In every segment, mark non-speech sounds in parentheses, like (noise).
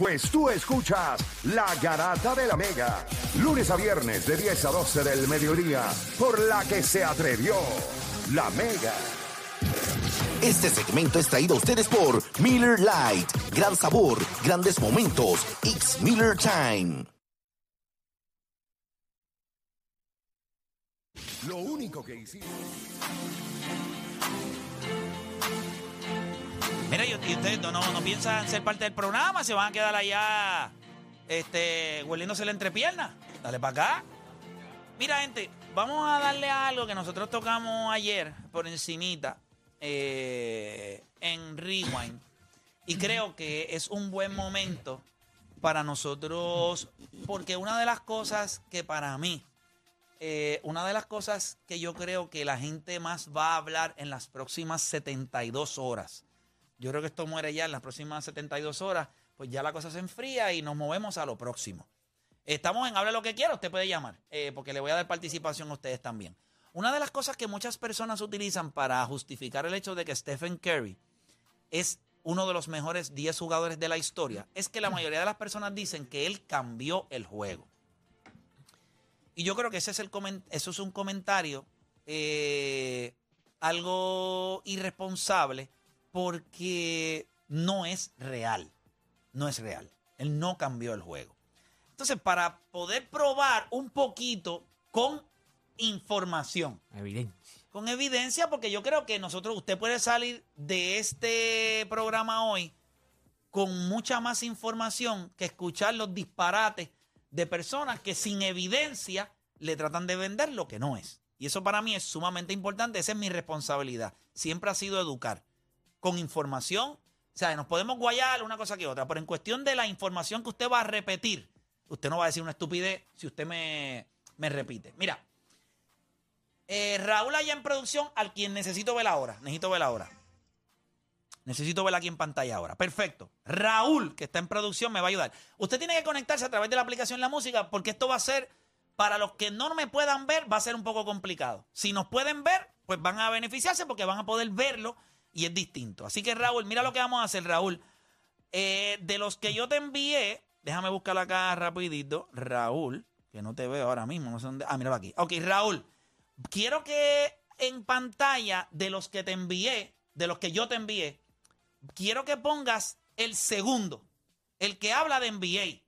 Pues tú escuchas La Garata de la Mega, lunes a viernes de 10 a 12 del mediodía, por la que se atrevió La Mega. Este segmento es traído a ustedes por Miller Light. Gran sabor, grandes momentos. X Miller Time. Lo único que hicimos. Mira, y ustedes no, no, no piensan ser parte del programa, se van a quedar allá este, hueliéndose la entrepierna. Dale para acá. Mira, gente, vamos a darle algo que nosotros tocamos ayer por encimita eh, en Rewind. Y creo que es un buen momento para nosotros, porque una de las cosas que para mí, eh, una de las cosas que yo creo que la gente más va a hablar en las próximas 72 horas, yo creo que esto muere ya en las próximas 72 horas, pues ya la cosa se enfría y nos movemos a lo próximo. Estamos en Hable lo que quiera, usted puede llamar, eh, porque le voy a dar participación a ustedes también. Una de las cosas que muchas personas utilizan para justificar el hecho de que Stephen Curry es uno de los mejores 10 jugadores de la historia es que la mayoría de las personas dicen que él cambió el juego. Y yo creo que ese es el eso es un comentario eh, algo irresponsable porque no es real. No es real. Él no cambió el juego. Entonces, para poder probar un poquito con información, Evidencia. con evidencia, porque yo creo que nosotros, usted puede salir de este programa hoy con mucha más información que escuchar los disparates de personas que sin evidencia le tratan de vender lo que no es. Y eso para mí es sumamente importante, esa es mi responsabilidad. Siempre ha sido educar con información. O sea, nos podemos guayar una cosa que otra, pero en cuestión de la información que usted va a repetir, usted no va a decir una estupidez si usted me, me repite. Mira, eh, Raúl allá en producción, al quien necesito ver ahora. Necesito ver ahora. Necesito ver aquí en pantalla ahora. Perfecto. Raúl, que está en producción, me va a ayudar. Usted tiene que conectarse a través de la aplicación La Música porque esto va a ser, para los que no me puedan ver, va a ser un poco complicado. Si nos pueden ver, pues van a beneficiarse porque van a poder verlo y es distinto. Así que Raúl, mira lo que vamos a hacer, Raúl. Eh, de los que yo te envié, déjame buscarlo acá rapidito. Raúl, que no te veo ahora mismo. No sé dónde. Ah, míralo aquí. Ok, Raúl, quiero que en pantalla de los que te envié, de los que yo te envié, quiero que pongas el segundo, el que habla de NBA,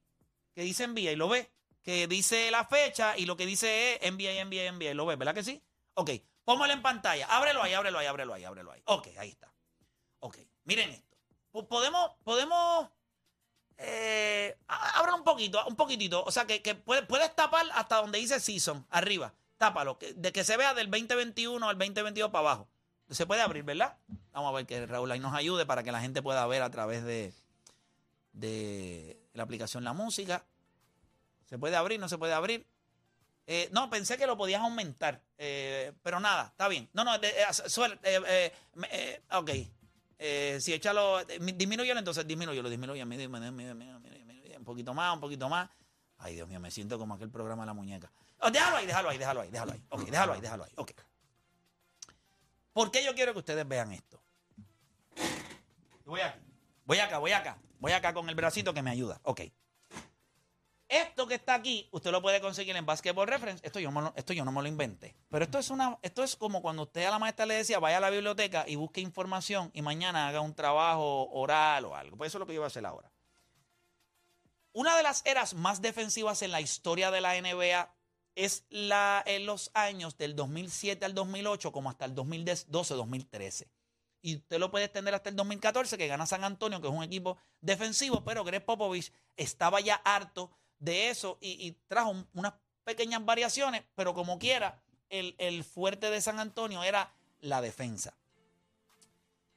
que dice NBA, ¿lo ves? Que dice la fecha y lo que dice es NBA, NBA, NBA, ¿lo ves? ¿Verdad que sí? Ok, póngalo en pantalla, ábrelo ahí, ábrelo ahí, ábrelo ahí, ábrelo ahí. Ok, ahí está. Ok, miren esto. Po- Podemos, podemos, eh, un poquito, un poquitito, o sea, que, que puedes, puedes tapar hasta donde dice season, arriba, tápalo, que- de que se vea del 2021 al 2022 para abajo. Se puede abrir, ¿verdad? Vamos a ver que Raúl ahí nos ayude para que la gente pueda ver a través de, de la aplicación La Música. ¿Se puede abrir? ¿No se puede abrir? Eh, no, pensé que lo podías aumentar. eh, pero nada, está bien. No, no, eh, eh, ok. Si échalo, disminúyelo entonces, disminúyelo, disminúyelo, un poquito más, un poquito más. Ay, Dios mío, me siento como aquel programa de la muñeca. Oh, déjalo ahí, déjalo ahí, déjalo ahí, déjalo ahí. Ok, déjalo ahí, déjalo ahí. Ok. ¿Por qué yo quiero que ustedes vean esto? Voy acá, voy acá, voy acá, voy acá con el bracito que me ayuda. Ok. Esto que está aquí, usted lo puede conseguir en Basketball Reference. Esto yo, lo- esto yo no me lo inventé. Pero esto es, una, esto es como cuando usted a la maestra le decía, vaya a la biblioteca y busque información y mañana haga un trabajo oral o algo. Pues eso es lo que yo voy a hacer ahora. Una de las eras más defensivas en la historia de la NBA es la, en los años del 2007 al 2008 como hasta el 2012-2013. Y usted lo puede extender hasta el 2014 que gana San Antonio, que es un equipo defensivo, pero Greg Popovich estaba ya harto de eso y, trajo un- unas pequeñas variaciones, pero como quiera, el, el fuerte de San Antonio era la defensa.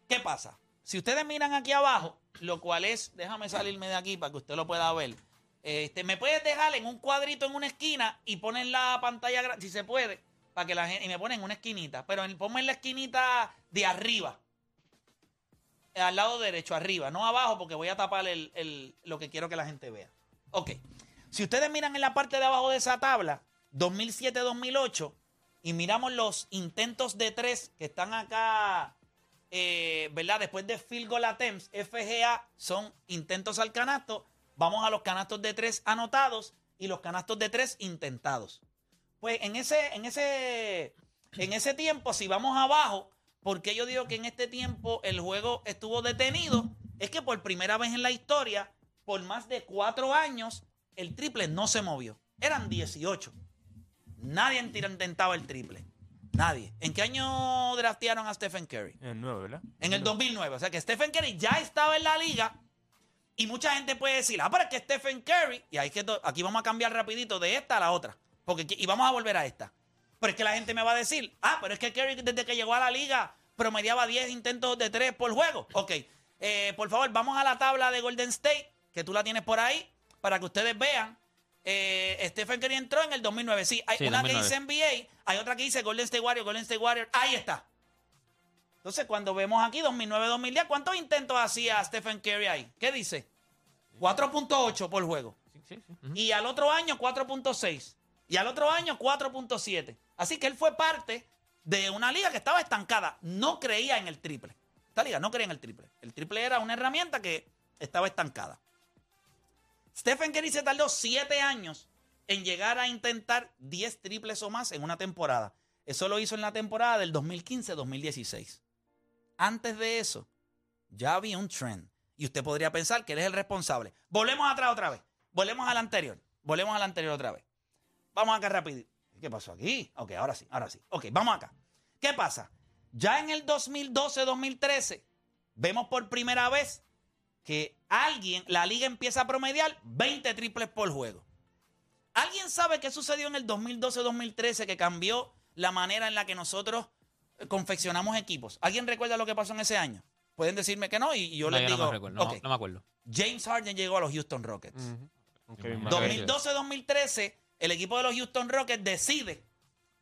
¿Qué pasa? Si ustedes miran aquí abajo, lo cual es, déjame salirme de aquí para que usted lo pueda ver. Este, me puedes dejar en un cuadrito en una esquina y poner la pantalla, si se puede, para que la gente, y me ponen en una esquinita, pero en, ponme en la esquinita de arriba, al lado derecho, arriba, no abajo, porque voy a tapar el, el- lo que quiero que la gente vea. Ok, si ustedes miran en la parte de abajo de esa tabla, 2007-2008, y miramos los intentos de tres que están acá, eh, ¿verdad? Después de field goal attempts, FGA son intentos al canasto, vamos a los canastos de tres anotados y los canastos de tres intentados. Pues en ese, en ese, en ese tiempo, si vamos abajo, porque yo digo que en este tiempo el juego estuvo detenido, es que por primera vez en la historia, por más de cuatro años, el triple no se movió. Eran 18. Nadie intentaba el triple. Nadie. ¿En qué año draftearon a Stephen Curry? En el 9, ¿verdad? En el 2009. O sea que Stephen Curry ya estaba en la liga y mucha gente puede decir, ah, pero es que Stephen Curry, y hay que aquí vamos a cambiar rapidito de esta a la otra, porque y vamos a volver a esta. Pero es que la gente me va a decir, ah, pero es que Curry desde que llegó a la liga promediaba 10 intentos de 3 por juego. Ok, eh, por favor, vamos a la tabla de Golden State, que tú la tienes por ahí, para que ustedes vean. Eh, Stephen Curry entró en el 2009. Sí, hay una que dice NBA, hay otra que dice Golden State Warrior, Golden State Warrior. Ahí está. Entonces, cuando vemos aquí 2009-2010, ¿cuántos intentos hacía Stephen Curry ahí? ¿Qué dice? 4.8 por juego. Y al otro año 4.6. Y al otro año 4.7. Así que él fue parte de una liga que estaba estancada. No creía en el triple. Esta liga no creía en el triple. El triple era una herramienta que estaba estancada. Stephen Curry se tardó 7 años en llegar a intentar 10 triples o más en una temporada. Eso lo hizo en la temporada del 2015-2016. Antes de eso, ya había un trend. Y usted podría pensar que él es el responsable. Volvemos atrás otra vez. Volvemos al anterior. Volvemos al anterior otra vez. Vamos acá rápido. ¿Qué pasó aquí? Ok, ahora sí, ahora sí. Ok, vamos acá. ¿Qué pasa? Ya en el 2012-2013 vemos por primera vez que alguien, la liga empieza a promediar 20 triples por juego. ¿Alguien sabe qué sucedió en el 2012-2013 que cambió la manera en la que nosotros eh, confeccionamos equipos? ¿Alguien recuerda lo que pasó en ese año? Pueden decirme que no y yo les digo. No me, recuerdo, no, me acuerdo. James Harden llegó a los Houston Rockets. 2012-2013, el equipo de los Houston Rockets decide: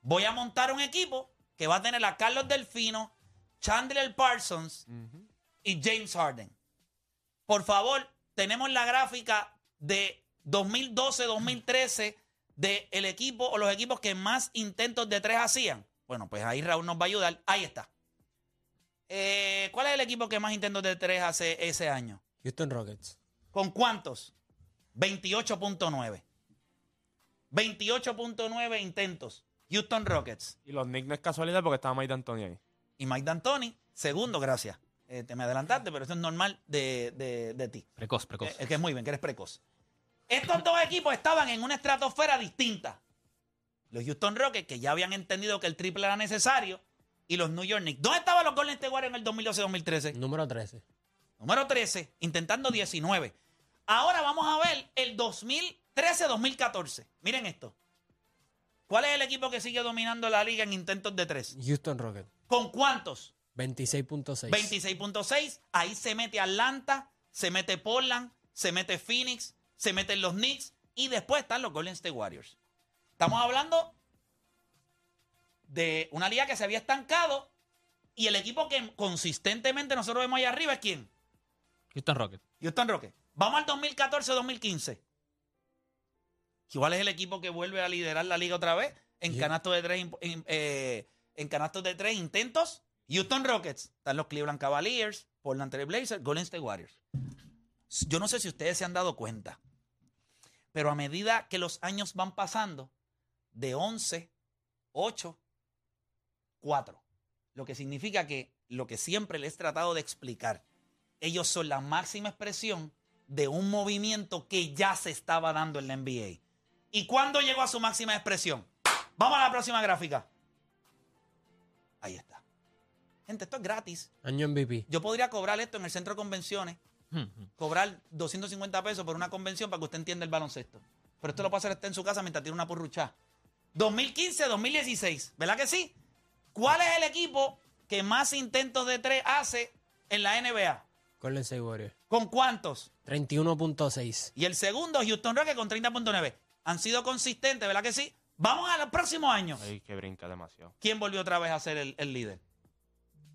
voy a montar un equipo que va a tener a Carlos Delfino, Chandler Parsons y James Harden. Por favor, tenemos la gráfica de 2012-2013 del equipo o los equipos que más intentos de tres hacían. Bueno, pues ahí Raúl nos va a ayudar. Ahí está. Eh, ¿Cuál es el equipo que más intentos de tres hace ese año? Houston Rockets. ¿Con cuántos? 28.9. 28.9 intentos. Houston Rockets. Y los Knicks no es casualidad porque estaba Mike D'Antoni ahí. Y Mike D'Antoni, segundo, gracias. Eh, te me adelantaste, pero eso es normal de, ti. Precoz, precoz. Es que es muy bien, que eres precoz. Estos dos equipos estaban en una estratosfera distinta. Los Houston Rockets, que ya habían entendido que el triple era necesario, y los New York Knicks. ¿Dónde estaban los Golden State Warriors en el 2012-2013? Número 13. Número 13, intentando 19. Ahora vamos a ver el 2013-2014. Miren esto. ¿Cuál es el equipo que sigue dominando la liga en intentos de tres? Houston Rockets. ¿Con cuántos? 26.6. 26.6. Ahí se mete Atlanta, se mete Portland, se mete Phoenix, se meten los Knicks y después están los Golden State Warriors. Estamos hablando de una liga que se había estancado y el equipo que consistentemente nosotros vemos ahí arriba es quién? Houston Rockets. Houston Rockets. Vamos al 2014-2015. Igual es el equipo que vuelve a liderar la liga otra vez en canastos de tres, eh, en canastos de tres intentos. Houston Rockets, están los Cleveland Cavaliers, Portland Trail Blazers, Golden State Warriors. Yo no sé si ustedes se han dado cuenta, pero a medida que los años van pasando, de 11, 8, 4. Lo que significa que lo que siempre les he tratado de explicar, ellos son la máxima expresión de un movimiento que ya se estaba dando en la NBA. ¿Y cuándo llegó a su máxima expresión? Vamos a la próxima gráfica. Ahí está. Gente, esto es gratis. Año MVP. Yo podría cobrar esto en el centro de convenciones, (laughs) cobrar 250 pesos por una convención para que usted entienda el baloncesto. Pero esto lo puede hacer usted en su casa mientras tiene una purrucha. 2015-2016, ¿verdad que sí? ¿Cuál es el equipo que más intentos de tres hace en la NBA? Golden State Warriors. ¿Con cuántos? 31.6. Y el segundo, Houston Rockets con 30.9. Han sido consistentes, ¿verdad que sí? Vamos a los próximos años. Ay, que brinca demasiado. ¿Quién volvió otra vez a ser el líder?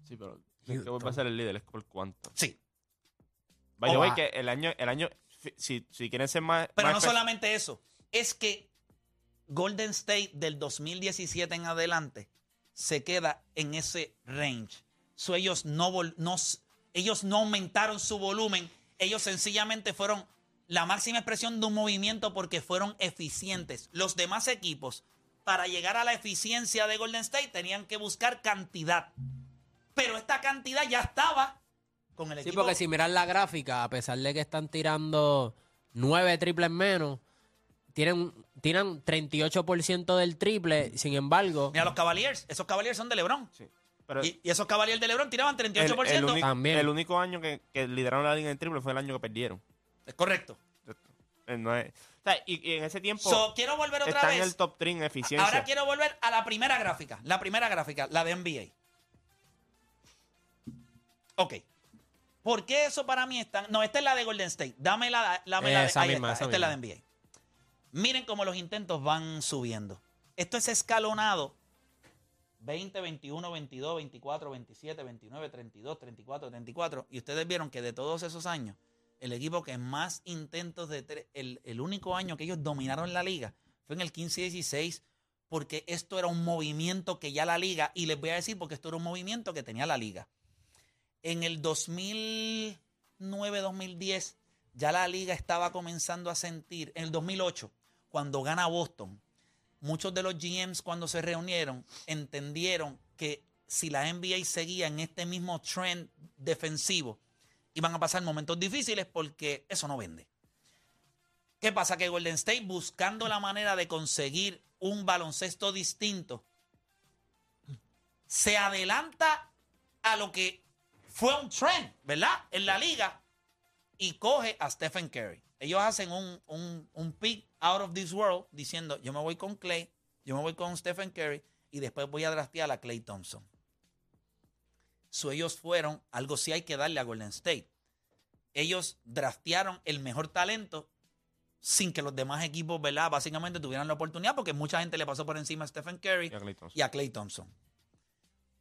Sí, pero ¿qué vuelve a ser el líder? ¿Es por cuánto? Sí. Vaya, que el año, el año si, si quieren ser más... Pero no solamente eso. Es que Golden State del 2017 en adelante se queda en ese range. ellos, no, no, ellos no aumentaron su volumen. Ellos sencillamente fueron la máxima expresión de un movimiento porque fueron eficientes. Los demás equipos, para llegar a la eficiencia de Golden State, tenían que buscar cantidad. Pero esta cantidad ya estaba con el Sí, equipo. porque si miras la gráfica, a pesar de que están tirando nueve triples menos, tienen, tiran 38% del triple, sin embargo, Mira los Cavaliers. Esos Cavaliers son de LeBron. Sí. Pero Y, y esos Cavaliers de LeBron tiraban el, 38%. el único, También. el único año que, que lideraron la liga en triple fue el año que perdieron. Es correcto. Eh, no es- o sea, y, y en ese tiempo So, quiero volver otra está vez. en el top 3 en eficiencia. Ahora quiero volver a la primera gráfica. La primera gráfica, la de NBA. Ok. ¿Por qué eso para mí está? No, esta es la de Golden State. Dame la, dame la de, Esa ahí misma, está. esa Esta es la de. NBA. Miren cómo los intentos van subiendo. Esto es escalonado. 20, 21, 22, 24, 27, 29, 32, 34, 34. Y ustedes vieron que de todos esos años, el equipo que más intentos de tres, el, el único año que ellos dominaron la liga fue en el 15-16, porque esto era un movimiento que ya la liga, y les voy a decir porque esto era un movimiento que tenía la liga. En el 2009-2010, ya la liga estaba comenzando a sentir, en el 2008, cuando gana Boston, muchos de los GMs cuando se reunieron entendieron que si la NBA seguía en este mismo trend defensivo, iban a pasar momentos difíciles porque eso no vende. ¿Qué pasa? Que Golden State buscando la manera de conseguir un baloncesto distinto, se adelanta a lo que fue un trend, ¿verdad? En la liga y coge a Stephen Curry. Ellos hacen un, un, un pick out of this world diciendo, yo me voy con Clay, yo me voy con Stephen Curry y después voy a draftear a Clay Thompson. So, ellos fueron, algo sí hay que darle a Golden State. Ellos draftearon el mejor talento sin que los demás equipos, ¿verdad? Básicamente tuvieran la oportunidad porque mucha gente le pasó por encima a Stephen Curry Y a Klay Thompson. y a Clay Thompson.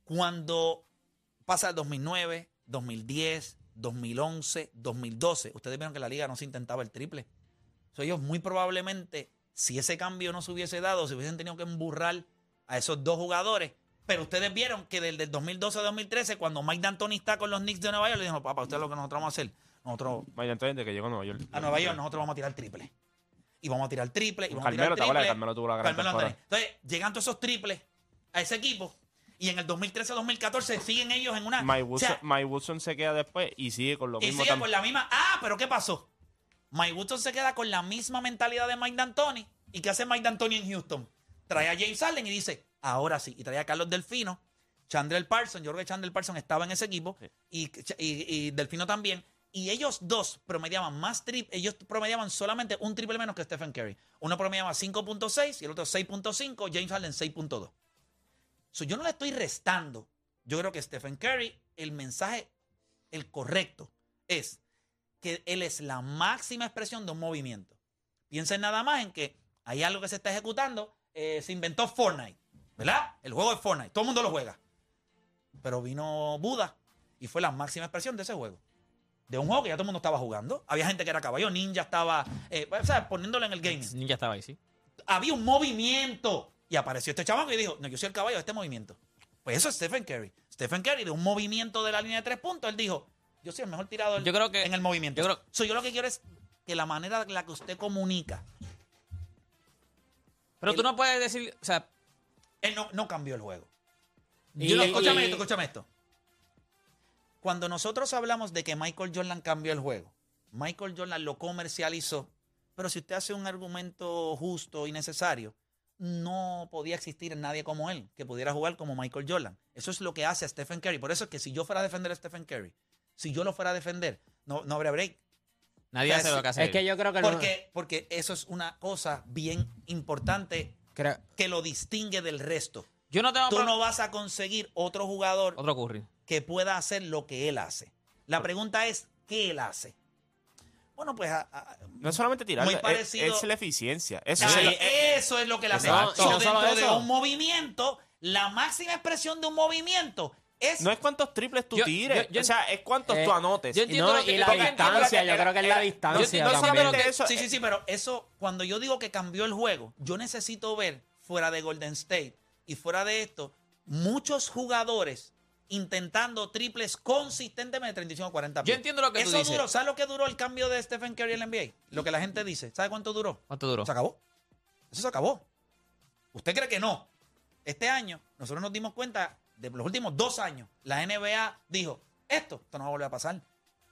Cuando pasa el 2009, 2010, 2011, 2012, ustedes vieron que la liga no se intentaba el triple. So, ellos muy probablemente, si ese cambio no se hubiese dado, se hubiesen tenido que emburrar a esos dos jugadores. Pero ustedes vieron que desde el 2012 a 2013, cuando Mike D'Antoni está con los Knicks de Nueva York, le dijeron, papá, usted es lo que nosotros vamos a hacer. Nosotros entonces, de que llegó a Nueva York. a Nueva York nosotros vamos a tirar triple. Y vamos a tirar triple. Y vamos Carmelo, a ¿te tirar triple. Carmelo tuvo la gran Carmelo. Entonces, llegan todos esos triples a ese equipo. Y en el 2013-2014 siguen ellos en una. Mike o Woodson, sea, Mike Woodson se queda después y sigue con lo y mismo. sigue tam- con la misma. Ah, pero ¿qué pasó? Mike Woodson se queda con la misma mentalidad de Mike D'Antoni. ¿Y qué hace Mike D'Antoni en Houston? Trae a James Harden y dice, ahora sí. Y trae a Carlos Delfino, Chandler Parsons. Yo creo que Chandler Parsons estaba en ese equipo. Y, y- y Delfino también. Y ellos dos promediaban más triple. Ellos promediaban solamente un triple menos que Stephen Curry. Uno promediaba 5.6 y el otro 6.5. James Harden 6.2. So, yo no le estoy restando. Yo creo que Stephen Curry, el mensaje, el correcto, es que él es la máxima expresión de un movimiento. Piensen nada más en que hay algo que se está ejecutando. eh, se inventó Fortnite, ¿verdad? El juego de Fortnite. Todo el mundo lo juega. Pero vino Buda y fue la máxima expresión de ese juego. De un juego que ya todo el mundo estaba jugando. Había gente que era caballo, Ninja estaba, eh, o sea, poniéndolo en el gaming Ninja estaba ahí, sí. había un movimiento. Y apareció este chamaco y dijo, no, yo soy el caballo de este movimiento. Pues eso es Stephen Curry. Stephen Curry, de un movimiento de la línea de tres puntos, él dijo, yo soy el mejor tirador Yo creo que- en el movimiento. yo creo- So, yo lo que quiero es que la manera en la que usted comunica, Pero tú no puedes decir, o sea, él no, no cambió el juego. Y- Yo y- escúchame y- esto, escúchame esto. Cuando nosotros hablamos de que Michael Jordan cambió el juego, Michael Jordan lo comercializó, pero si usted hace un argumento justo y necesario, no podía existir nadie como él que pudiera jugar como Michael Jordan. Eso es lo que hace a Stephen Curry. Por eso es que si yo fuera a defender a Stephen Curry, si yo lo fuera a defender, no, no habría break. nadie O sea, hace lo que hace. es que yo creo que no- Porque, porque eso es una cosa bien importante creo- que lo distingue del resto. Yo no tengo Tú no vas a conseguir otro jugador Otro Curry. que pueda hacer lo que él hace. La pregunta es, ¿qué él hace? Bueno, pues a- a- No es solamente tirar, Muy es, parecido- es la eficiencia. Eso es el- eso es lo que le hace. No dentro de un movimiento, la máxima expresión de un movimiento es... no es cuántos triples tú Yo- tires, yo- yo- o sea, es cuántos Eh, tú anotes. yo y, entiendo no, lo que- y la distancia, que- yo creo que es la distancia no también. solamente eso- sí, sí, sí, pero eso, cuando yo digo que cambió el juego, yo necesito ver fuera de Golden State y fuera de esto, muchos jugadores intentando triples consistentemente de 35 a 40 Yo pies. entiendo lo que tú Eso dices. duró. ¿Sabes lo que duró el cambio de Stephen Curry en la NBA? Lo que la gente dice. ¿Sabe cuánto duró? ¿Cuánto duró? Se acabó. Eso se acabó. ¿Usted cree que no? Este año, nosotros nos dimos cuenta de los últimos dos años, la NBA dijo, esto, esto no va a volver a pasar.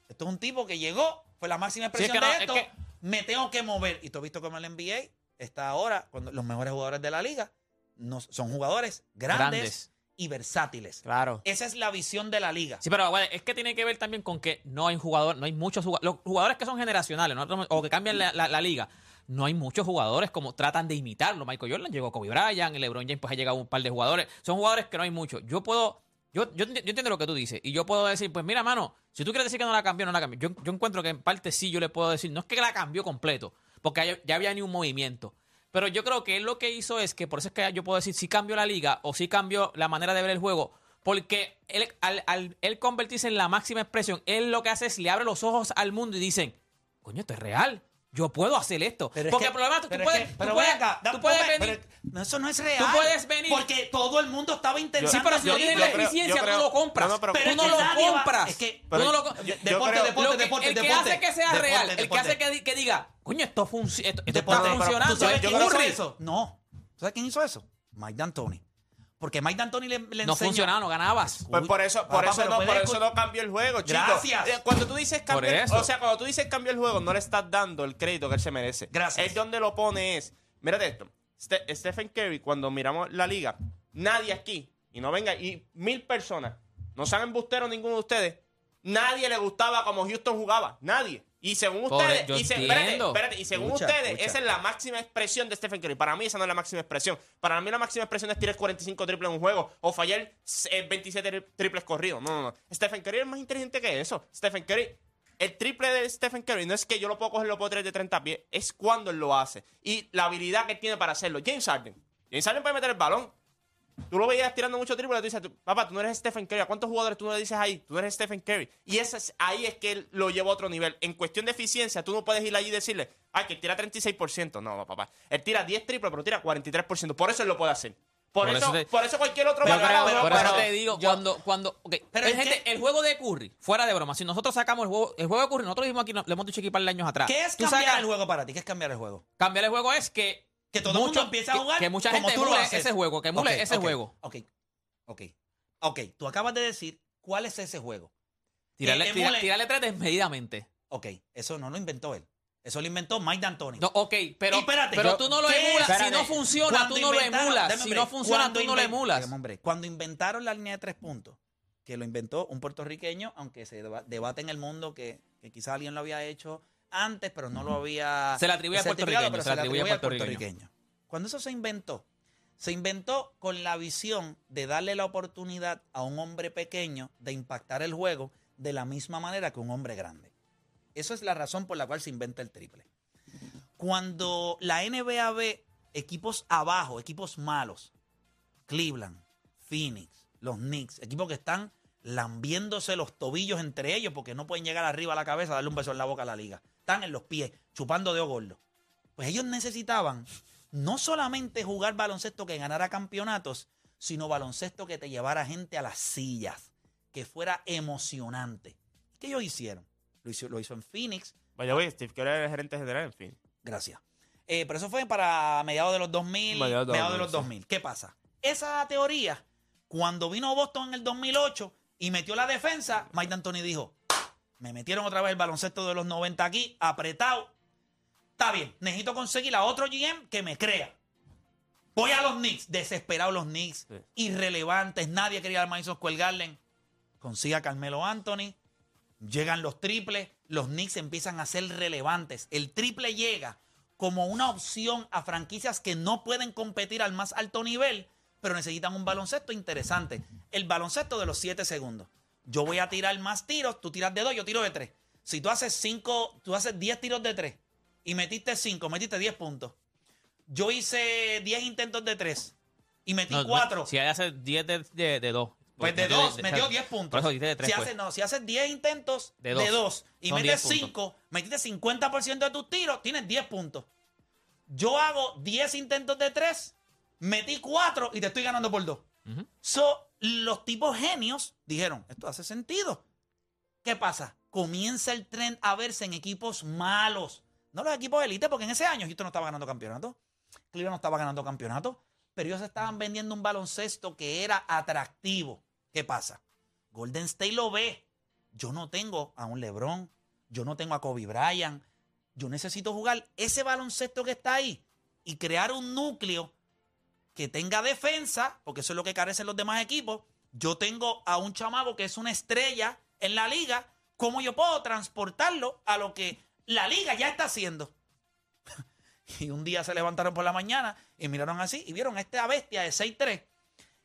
Esto es un tipo que llegó, fue la máxima Sí, es expresión no, de es esto, que- me tengo que mover. Y tú has visto cómo el NBA está ahora, cuando los mejores jugadores de la liga no, son jugadores grandes, Grandes. Y versátiles. Claro. Esa es la visión de la liga. Sí, pero bueno, es que tiene que ver también con que no hay jugador, no hay muchos jugadores. Los jugadores que son generacionales ¿no? o que cambian la, la- la liga, no hay muchos jugadores como tratan de imitarlo. Michael Jordan llegó Kobe Bryant, LeBron James pues ha llegado un par de jugadores. Son jugadores que no hay muchos. Yo puedo, yo, yo, yo entiendo lo que tú dices y yo puedo decir, pues mira, mano, si tú quieres decir que no la cambió, no la cambió. Yo, yo encuentro que en parte sí yo le puedo decir, no es que la cambió completo, porque ya había ni un movimiento. Pero yo creo que él lo que hizo es que, por eso es que yo puedo decir si cambió la liga o si cambió la manera de ver el juego, porque él, al, al él convertirse en la máxima expresión, él lo que hace es le abre los ojos al mundo y dicen, coño, esto es real. Yo puedo hacer esto. Pero es porque que- el problema es que tú pero es puedes, que- tú pero puedes, ven acá, da- tú puedes no, venir. pero- eso no es real. puedes venir- Porque todo el mundo estaba intentando. Sí, pero si no tienes la eficiencia, tú lo compras. no, no, pero- tú es no que lo compras. es que- Tú no lo- yo deporte, deporte, que- deporte, el que deporte. hace que sea Deporte, real, el que deporte. hace que, di- que diga, coño, esto, func- esto, esto Deporte. está funcionando. ¿Tú sabes quién hizo que- eso? No. ¿Tú ¿Sabes quién hizo eso? Mike D'Antoni. Porque Mike D'Antoni le, le no enseñó- funcionaba, no ganabas. Pues por eso, por Papá, eso, pero no, por escu- eso no cambió el juego, chicos. Gracias. Eh, Cuando tú dices cambio, eso. o sea, cuando tú dices cambio el juego, no le estás dando el crédito que él se merece. Gracias. Es donde lo pone es, mírate esto, Ste- Stephen Curry, cuando miramos la liga, nadie aquí, y no venga, y mil personas, no sean embusteros ninguno de ustedes, nadie le gustaba como Houston jugaba, nadie. Y según ustedes, y, se- espérate, entiendo. espérate, y según Escucha, ustedes, escucha. esa es la máxima expresión de Stephen Curry. Para mí esa no es la máxima expresión. Para mí la máxima expresión es tirar 45 triples en un juego o fallar eh, 27 tri- triples corridos. No, no, no. Stephen Curry es más inteligente que eso. Stephen Curry, el triple de Stephen Curry no es que yo lo puedo coger y lo puedo tirar de 30 pies, es cuando él lo hace. Y la habilidad que él tiene para hacerlo. James Harden. James Harden puede meter el balón. Tú lo veías tirando mucho triple y tú dices, papá, tú no eres Stephen Curry. ¿A cuántos jugadores tú no le dices ahí? Tú no eres Stephen Curry. Y ese es- ahí es que él lo lleva a otro nivel. En cuestión de eficiencia, tú no puedes ir allí y decirle, ay, que él tira 36%. No, no, papá. Él tira 10 triples, pero tira 43%. Por eso él lo puede hacer. Por, Por eso, eso te- por eso cualquier otro Pero- va a ganar, pero- pero- eso te digo, yo- cuando, cuando, ok, Pero pero es gente, el juego de Curry, fuera de broma, si nosotros sacamos el juego, el juego de Curry, nosotros dijimos aquí, no- le hemos dicho aquí años atrás. ¿Qué es Tú cambiar sacas- el juego para ti? ¿Qué es cambiar el juego? Cambiar el juego es que Que todo el mundo empiece a que- jugar que, mucha como gente tú lo emule haces. ese juego, que emule Ok, ese ok, juego. Ok, ok. Ok, tú acabas de decir cuál es ese juego. Tirarle, Que tira- emule- tirarle tres desmedidamente. Ok, eso no lo inventó él. Eso lo inventó Mike D'Antoni. No, ok, pero, Y espérate, pero yo- tú no lo ¿qué? emulas. Si Espérate, no funciona, cuando tú no lo inventaron- emulas. Dame Si break. no funciona, Cuando tú no lo inven- emulas. Dame. Cuando inventaron la línea de tres puntos, que lo inventó un puertorriqueño, aunque se deba- debate en el mundo que, que quizás alguien lo había hecho antes, pero no lo había Se le atribuye al puertorriqueño, pero se le atribuye al puertorriqueño. Cuando eso se inventó, se inventó con la visión de darle la oportunidad a un hombre pequeño de impactar el juego de la misma manera que un hombre grande. Eso es la razón por la cual se inventa el triple. Cuando la NBA ve equipos abajo, equipos malos, Cleveland, Phoenix, los Knicks, equipos que están lambiéndose los tobillos entre ellos porque no pueden llegar arriba a la cabeza a darle un beso en la boca a la liga. Están en los pies, chupando de gordo. Pues ellos necesitaban no solamente jugar baloncesto que ganara campeonatos, sino baloncesto que te llevara gente a las sillas, que fuera emocionante. ¿Qué ellos hicieron? Lo hizo, lo hizo en Phoenix, Vaya, güey, Steve Curry era el gerente general, en fin. Gracias. Eh, pero eso fue para mediados de los 2000, Mediados mediados, de los 2000, 2000. ¿Qué pasa? Esa teoría, cuando vino Boston en el 2008 y metió la defensa, Mike D'Antoni dijo, me metieron otra vez el baloncesto de los 90 aquí, apretado. Está bien, necesito conseguir a otro GM que me crea. Voy a los Knicks, desesperados los Knicks, Sí. irrelevantes, nadie quería al Madison Square Garden. Consigue a Carmelo Anthony, Llegan los triples, los Knicks empiezan a ser relevantes. El triple llega como una opción a franquicias que no pueden competir al más alto nivel, pero necesitan un baloncesto interesante. El baloncesto de los 7 segundos. Yo voy a tirar más tiros, tú tiras de 2, yo tiro de 3. Si tú haces 5, tú haces 10 tiros de 3 y metiste 5, metiste 10 puntos. Yo hice 10 intentos de 3 y metí No, 4. Si hay hace 10 de, de, de 2. Pues de dos, metió 10 puntos. Por eso dijiste de 3. si, haces, no, si haces 10 intentos De de dos. 2 y Son metes 10 puntos. 5, metiste 50% de tus tiros, tienes 10 puntos. Yo hago 10 intentos de 3, metí 4 y te estoy ganando por 2. So, los tipos genios dijeron, esto hace sentido. ¿Qué pasa? Comienza el tren a verse en equipos malos. No los equipos élite, porque en ese año Houston no estaba ganando campeonato. Cleveland no estaba ganando campeonato. Pero ellos estaban vendiendo un baloncesto que era atractivo. ¿Qué pasa? Golden State lo ve. Yo no tengo a un LeBron. Yo no tengo a Kobe Bryant. Yo necesito jugar ese baloncesto que está ahí y crear un núcleo que tenga defensa, porque eso es lo que carecen los demás equipos. Yo tengo a un chamago que es una estrella en la liga. ¿Cómo yo puedo transportarlo a lo que la liga ya está haciendo? (laughs) y un día se levantaron por la mañana y miraron así y vieron a esta bestia de 6-3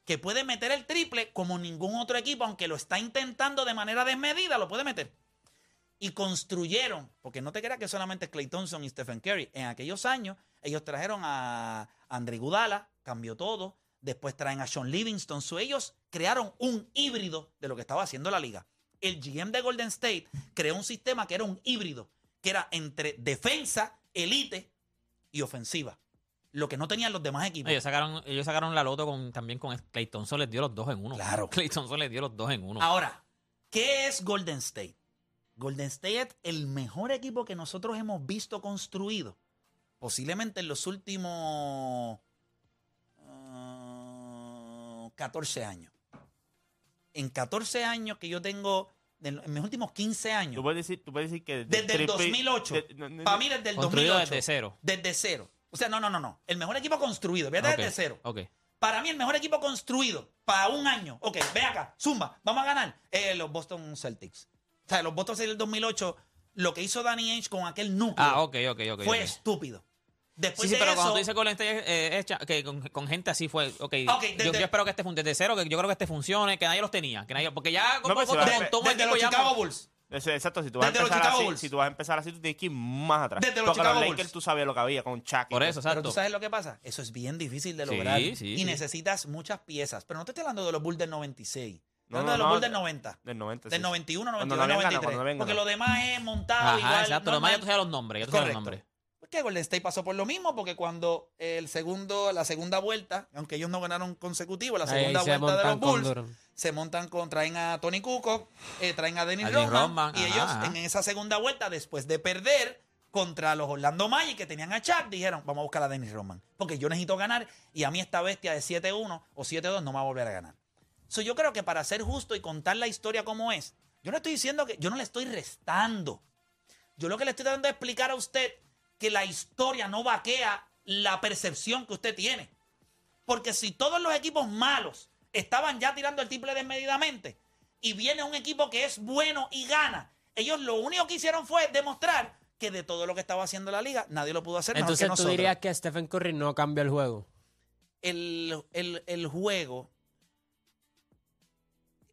que puede meter el triple como ningún otro equipo, aunque lo está intentando de manera desmedida, lo puede meter. Y construyeron, porque no te creas que solamente Clay Thompson y Stephen Curry. En aquellos años, ellos trajeron a Andre Gudala, cambió todo. Después traen a Sean Livingston. So, ellos crearon un híbrido de lo que estaba haciendo la liga. El GM de Golden State creó un sistema que era un híbrido, que era entre defensa, elite y ofensiva. Lo que no tenían los demás equipos. Ellos sacaron, ellos sacaron la loto con, también con Clay Thompson, les dio los dos en uno. Claro. (laughs) Clay Thompson les dio los dos en uno. Ahora, ¿qué es Golden State? Golden State es el mejor equipo que nosotros hemos visto construido. Posiblemente en los últimos 14 años. En 14 años que yo tengo, en mis últimos 15 años, Tú puedes decir, tú puedes decir que desde el triple- 2008, de- no, no, para mí desde el Construido 2008. desde cero. Desde cero. O sea, no, no, no, no. El mejor equipo construido, Ok, desde cero. Ok. Para mí, el mejor equipo construido para un año. Ok, ve acá, Zumba, vamos a ganar. Eh, los Boston Celtics. O sea, los Boston Celtics del 2008, lo que hizo Danny Ainge con aquel núcleo Ah, ok, ok, ok. fue estúpido. Después Sí, sí, de pero eso, cuando tú dices Golden State eh, que con, con gente así fue. Ok, Ok, yo, desde- yo espero que este fun- desde cero, que yo creo que este funcione, que nadie los tenía. Que nadie, porque ya como pues, poco a- desde equipo los ya- Chicago Bulls. Exacto, si tú, vas a Desde los empezar Chicago así, Bulls. si tú vas a empezar así, tú tienes que ir más atrás. Desde los Porque Chicago los Bulls. Lakers tú sabías lo que había con Chuck. Por eso, Pero exacto. tú sabes lo que pasa. Eso es bien difícil de Sí, lograr. sí, y sí. necesitas muchas piezas. Pero no te estoy hablando de los Bulls del 96. Estoy No, hablando no, de los no, Bulls del 90. Del 90. Del sí. 91, Cuando 92, no habían ganado, 93. cuando no habían porque lo demás es montado Ajá, igual. exacto. Lo demás ya tú sabes los nombres. Ya tú sabes los Correcto. nombres. Porque Golden State pasó por lo mismo, porque cuando el segundo, la segunda vuelta, aunque ellos no ganaron consecutivo, la segunda se vuelta de los Bulls, Durant. se montan con, traen a Tony Kukoc, eh, traen a Dennis Rodman, y ajá, ellos en esa segunda vuelta, después de perder contra los Orlando Magic que tenían a Chuck, dijeron, vamos a buscar a Dennis Rodman, porque yo necesito ganar y a mí esta bestia de 7-1 o 7-2 no me va a volver a ganar. So, yo creo que para ser justo y contar la historia como es, yo no estoy diciendo que, yo no le estoy restando. Yo lo que le estoy tratando de explicar a usted que la historia no vaquea la percepción que usted tiene. Porque si todos los equipos malos estaban ya tirando el triple desmedidamente y viene un equipo que es bueno y gana, ellos lo único que hicieron fue demostrar que de todo lo que estaba haciendo la liga, nadie lo pudo hacer mejor Entonces que tú dirías que Stephen Curry no cambia el juego. el, el- el juego...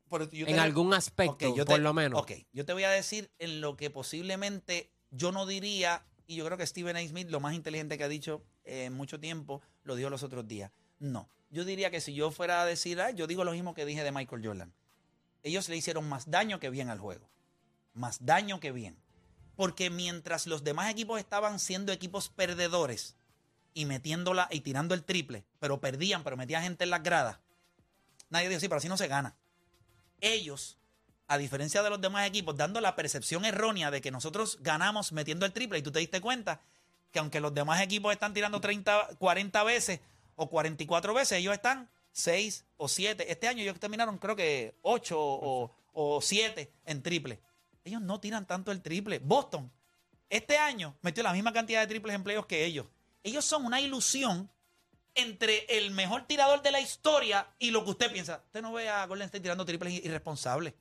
por- yo te- En algún aspecto, yo por te- lo menos. Ok, yo te voy a decir en lo que posiblemente yo no diría, y yo creo que Stephen A. Smith, lo más inteligente que ha dicho en mucho tiempo, lo dijo los otros días. No, yo diría que si yo fuera a decir, yo digo lo mismo que dije de Michael Jordan. Ellos le hicieron más daño que bien al juego. Más daño que bien. Porque mientras los demás equipos estaban siendo equipos perdedores y metiéndola y tirando el triple, pero perdían, pero metían gente en las gradas, nadie dijo, sí, pero así no se gana ellos, a diferencia de los demás equipos, dando la percepción errónea de que nosotros ganamos metiendo el triple y tú te diste cuenta que aunque los demás equipos están tirando 30, 40 veces o 44 veces, ellos están 6 o 7. Este año ellos terminaron creo que 8 o, o 7 en triple. Ellos no tiran tanto el triple. Boston, este año metió la misma cantidad de triples en playoffs que ellos. Ellos son una ilusión entre el mejor tirador de la historia y lo que usted piensa. Usted no ve a Golden State tirando triples irresponsables,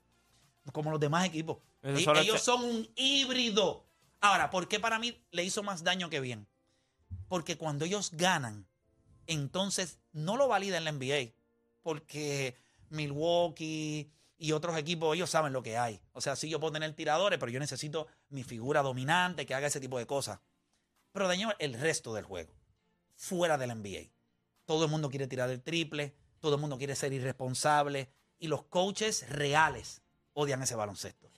como los demás equipos. Eso solo Ellos es- son un híbrido. Ahora, ¿por qué para mí le hizo más daño que bien? Porque cuando ellos ganan, entonces no lo valida en la NBA. Porque Milwaukee y otros equipos, ellos saben lo que hay. O sea, sí, yo puedo tener tiradores, pero yo necesito mi figura dominante que haga ese tipo de cosas. Pero dañó el resto del juego, fuera del NBA. Todo el mundo quiere tirar el triple, todo el mundo quiere ser irresponsable y los coaches reales odian ese baloncesto.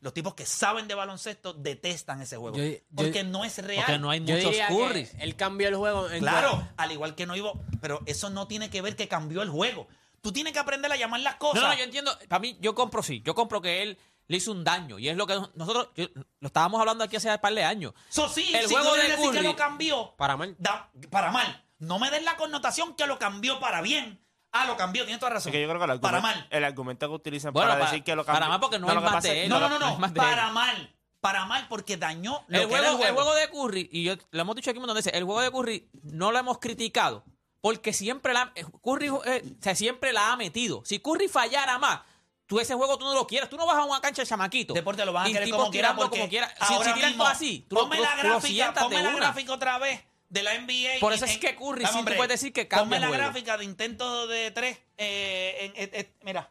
Los tipos que saben de baloncesto detestan ese juego. Yo- yo- porque no es real. Porque no hay Yo muchos diría que Currys. él cambió el juego en Claro, al igual que no iba, pero eso no tiene que ver que cambió el juego. Tú tienes que aprender a llamar las cosas. No, no, yo entiendo. Para mí, yo compro sí. Yo compro que él le hizo un daño. Y es lo que nosotros yo- lo estábamos hablando aquí hace un par de años. So, sí, el si juego tú de quieres decir que Curry- lo cambió. Para mal. da- para mal. No me den la connotación que lo cambió para bien. Ah, lo cambió, tienes toda razón. Que yo creo que el para argumento, mal. el argumento que utilizan Bueno, para para- decir que lo para cambió- mal porque no lo es más de es- él. No, no, no, no no. es. Para mal. Para mal porque dañó lo El que era juego, el el juego. juego de Curry, y yo lo hemos dicho aquí un montón de veces, el juego de Curry no lo hemos criticado porque siempre la, eh, Curry eh, o sea, siempre la ha metido. Si Curry fallara más, tú ese juego tú no lo quieres. Tú no vas a una cancha de chamaquito. Deporte lo van a y querer como quiera porque como quiera. Si, ahora si tiran todo así, tú, ponme tú- la tú lo gráfica, ponme la una. gráfica otra vez de la NBA. Por eso es que Curry Dame, sí tú hombre, puedes decir que cambia Ponme la juego. gráfica de intento de tres. eh, en- en- en- mira,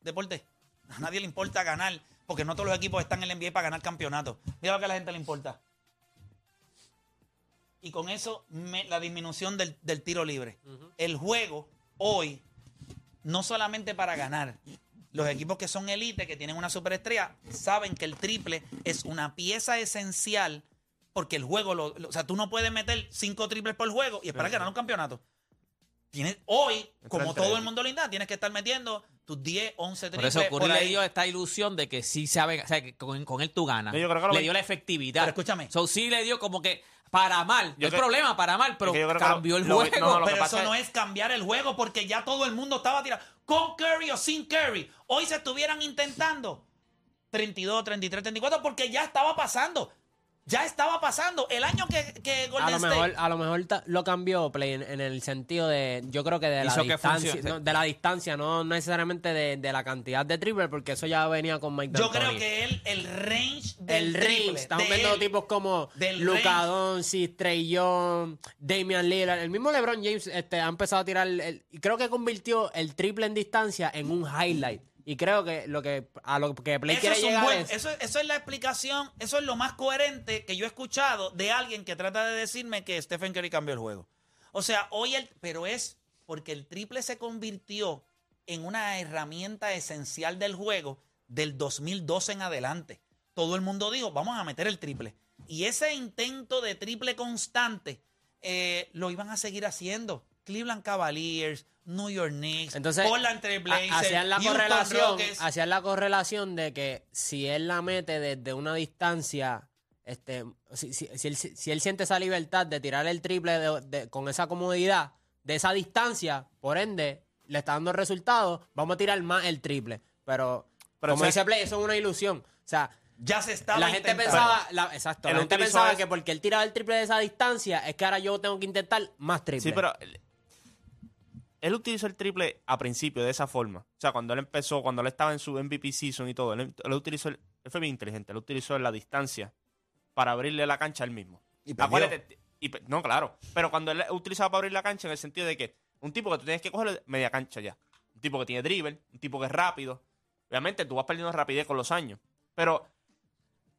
deporte. A nadie le importa ganar porque no todos los equipos están en la NBA para ganar campeonatos. Mira lo que a la gente le importa. Y con eso, me- la disminución del, del tiro libre. El juego hoy, no solamente para ganar, los equipos que son elite, que tienen una superestrella, saben que el triple es una pieza esencial porque el juego, lo, lo- o sea, tú no puedes meter cinco triples por juego y esperar ganar un campeonato. Tienes, hoy, como todo el mundo linda, tienes que estar metiendo tus 10, 11 Por triples. eso Curry le ahí. dio esta ilusión de que sí sabe, o sea, que con, con él tú ganas. Yo creo que lo le dio la efectividad. Pero escúchame. So, sí le dio como que para mal. Yo No hay problema, para mal, pero que yo creo que lo- cambió el lo- juego. no, no, lo que Pero pasa eso es- no es cambiar el juego porque ya todo el mundo estaba tirando. Con Curry o sin Curry. Hoy se estuvieran intentando 32, 33, 34 porque ya estaba pasando. Ya estaba pasando. El año que, que A Golden lo State... mejor, a lo mejor lo cambió Play en, en el sentido de, yo creo que de la Hizo distancia, no, de la distancia, no necesariamente de, de la cantidad de triple, porque eso ya venía con Mike Yo creo que él, el range del el triple, range, estamos de viendo él, tipos como range. Doncic, Trey Young, Damian Lillard, el mismo LeBron James este, ha empezado a tirar, el- y creo que convirtió el triple en distancia en un highlight. Y creo que lo que a lo que Play Eso quiere es, llegar buen- es eso, eso es la explicación, eso es lo más coherente que yo he escuchado de alguien que trata de decirme que Stephen Curry cambió el juego. O sea, hoy el, pero es porque el triple se convirtió en una herramienta esencial del juego del 2012 en adelante. Todo el mundo dijo, vamos a meter el triple. Y ese intento de triple constante eh, lo iban a seguir haciendo. Cleveland Cavaliers, New York Knicks, Entonces, Portland Trail Blazers, ha- hacían la Houston correlación, Rockets. hacían la correlación de que si él la mete desde una distancia, este, si, si- si él, si él siente esa libertad de tirar el triple de- de- con esa comodidad de esa distancia, por ende, le está dando resultados, vamos a tirar más el triple. Pero, Pero como esa- dice Play, eso es una ilusión. O sea, Ya se estaba la gente intentando. pensaba, la- exacto, Él la gente utilizó pensaba eso- que porque él tiraba el triple de esa distancia, es que ahora yo tengo que intentar más triple. Sí, pero él, utilizó el triple a principio de esa forma. O sea, cuando él empezó, cuando él estaba en su MVP season y todo, él, él utilizó, el- él fue bien inteligente, él utilizó la distancia para abrirle la cancha a él mismo. Y no, claro, pero cuando él utilizaba para abrir la cancha en el sentido de que un tipo que tú tienes que cogerlo media cancha ya. Un tipo que tiene dribble, un tipo que es rápido. Obviamente tú vas perdiendo rapidez con los años. Pero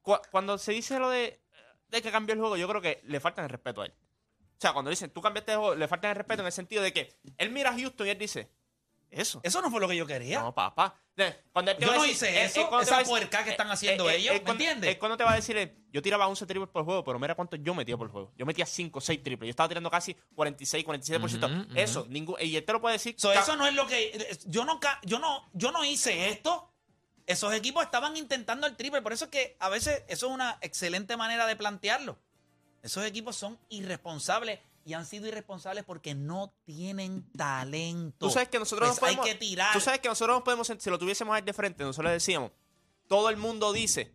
cu- cuando se dice lo de, de que cambió el juego, yo creo que le falta el respeto a él. O sea, cuando dicen tú cambiaste el juego, le falta el respeto en el sentido de que él mira a Houston y él dice, eso. Eso no fue lo que yo quería. No, papá. De- Cuando Yo no decir- hice él- eso, él cuando te esa decir- puerca que están eh, haciendo eh, ellos, ¿me cuando- entiendes? cuando te va a decir, eh, yo tiraba 11 triples por juego, pero mira cuánto yo metía por juego. Yo metía 5, 6 triples. Yo estaba tirando casi 46, 47%. Ujú, ujú. Eso, ningún, y él te lo puede decir. So, eso no es lo que yo no yo no yo no hice esto. Esos equipos estaban intentando el triple, por eso es que a veces eso es una excelente manera de plantearlo. Esos equipos son irresponsables y han sido irresponsables porque no tienen talento. Tú sabes que nosotros Pues nos podemos, hay que tirar. Tú sabes que nosotros nos podemos, si lo tuviésemos ahí de frente, nosotros le decíamos, todo el mundo dice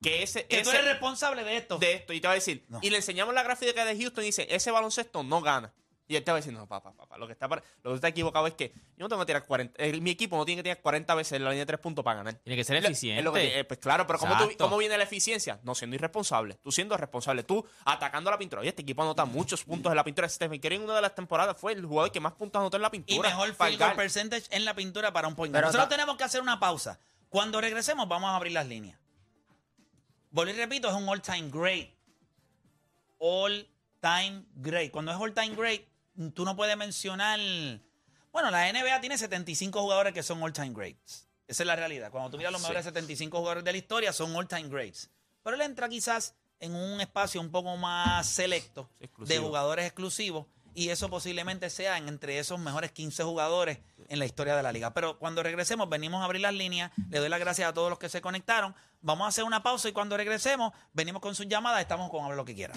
que ese, que tú ese- eres responsable de esto. de esto y te va a decir, No. y le enseñamos la gráfica de Houston y dice, ese baloncesto no gana. Y él te va a decir, no, papá, papá, lo que está, para- lo que está equivocado es que yo no tengo que tirar 40, eh, mi equipo no tiene que tirar 40 veces en la línea de tres puntos para ganar. Tiene que ser eficiente. es lo que tiene- eh, pues claro, pero ¿cómo, tú-. ¿cómo viene la eficiencia? No siendo irresponsable. Tú siendo responsable. Tú atacando la pintura. Oye, este equipo anota muchos puntos en la pintura. Stephen Curry en una de las temporadas fue el jugador que más puntos anotó en la y pintura. mejor Para field el goal percentage en la pintura para un point. Pero Nosotros tenemos que hacer una pausa. Cuando regresemos vamos a abrir las líneas. Y repito, es un all time great. All time great. Cuando es all time great, tú no puedes mencionar. Bueno, la NBA tiene 75 jugadores que son all time greats. Esa es la realidad. Cuando tú miras los Sí. mejores 75 jugadores de la historia, son all time greats. Pero él entra quizás en un espacio un poco más selecto de jugadores exclusivos y eso posiblemente sea en- entre esos mejores 15 jugadores en la historia de la liga. Pero cuando regresemos, venimos a abrir las líneas. Le doy las gracias a todos los que se conectaron. Vamos a hacer una pausa y cuando regresemos, venimos con sus llamadas. Estamos con Habla lo que quiera.